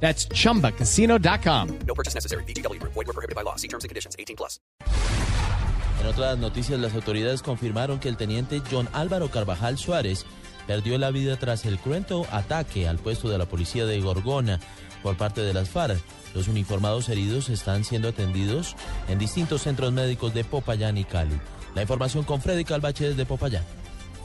That's chumbacasino.com. No purchase necessary. BGW. Void were prohibited by law. See terms and conditions. 18 plus. En otras noticias, las autoridades confirmaron que el teniente John Álvaro Carvajal Suárez perdió la vida tras el cruento ataque al puesto de la policía de Gorgona por parte de las FARC. Los uniformados heridos están siendo atendidos en distintos centros médicos de Popayán y Cali. La información con Freddy Calvache desde Popayán.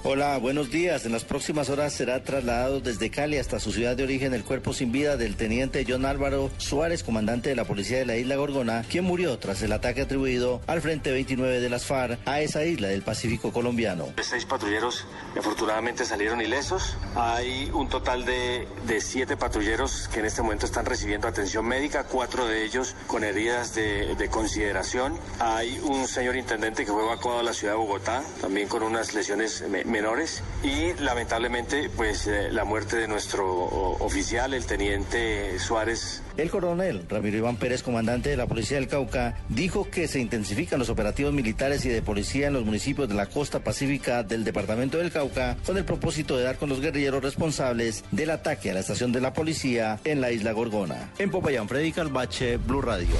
Hola, buenos días. En las próximas horas será trasladado desde Cali hasta su ciudad de origen el cuerpo sin vida del teniente John Álvaro Suárez, comandante de la policía de la isla Gorgona, quien murió tras el ataque atribuido al Frente 29 de las FARC a esa isla del Pacífico colombiano. Seis patrulleros afortunadamente salieron ilesos. Hay un total de, de siete patrulleros que en este momento están recibiendo atención médica, cuatro de ellos con heridas de, de consideración. Hay un señor intendente que fue evacuado a la ciudad de Bogotá, también con unas lesiones menores y lamentablemente pues eh, la muerte de nuestro oficial, el teniente Suárez. El coronel Ramiro Iván Pérez, comandante de la Policía del Cauca, dijo que se intensifican los operativos militares y de policía en los municipios de la costa pacífica del departamento del Cauca con el propósito de dar con los guerrilleros responsables del ataque a la estación de la policía en la isla Gorgona. En Popayán, Freddy Calvache, Blue Radio.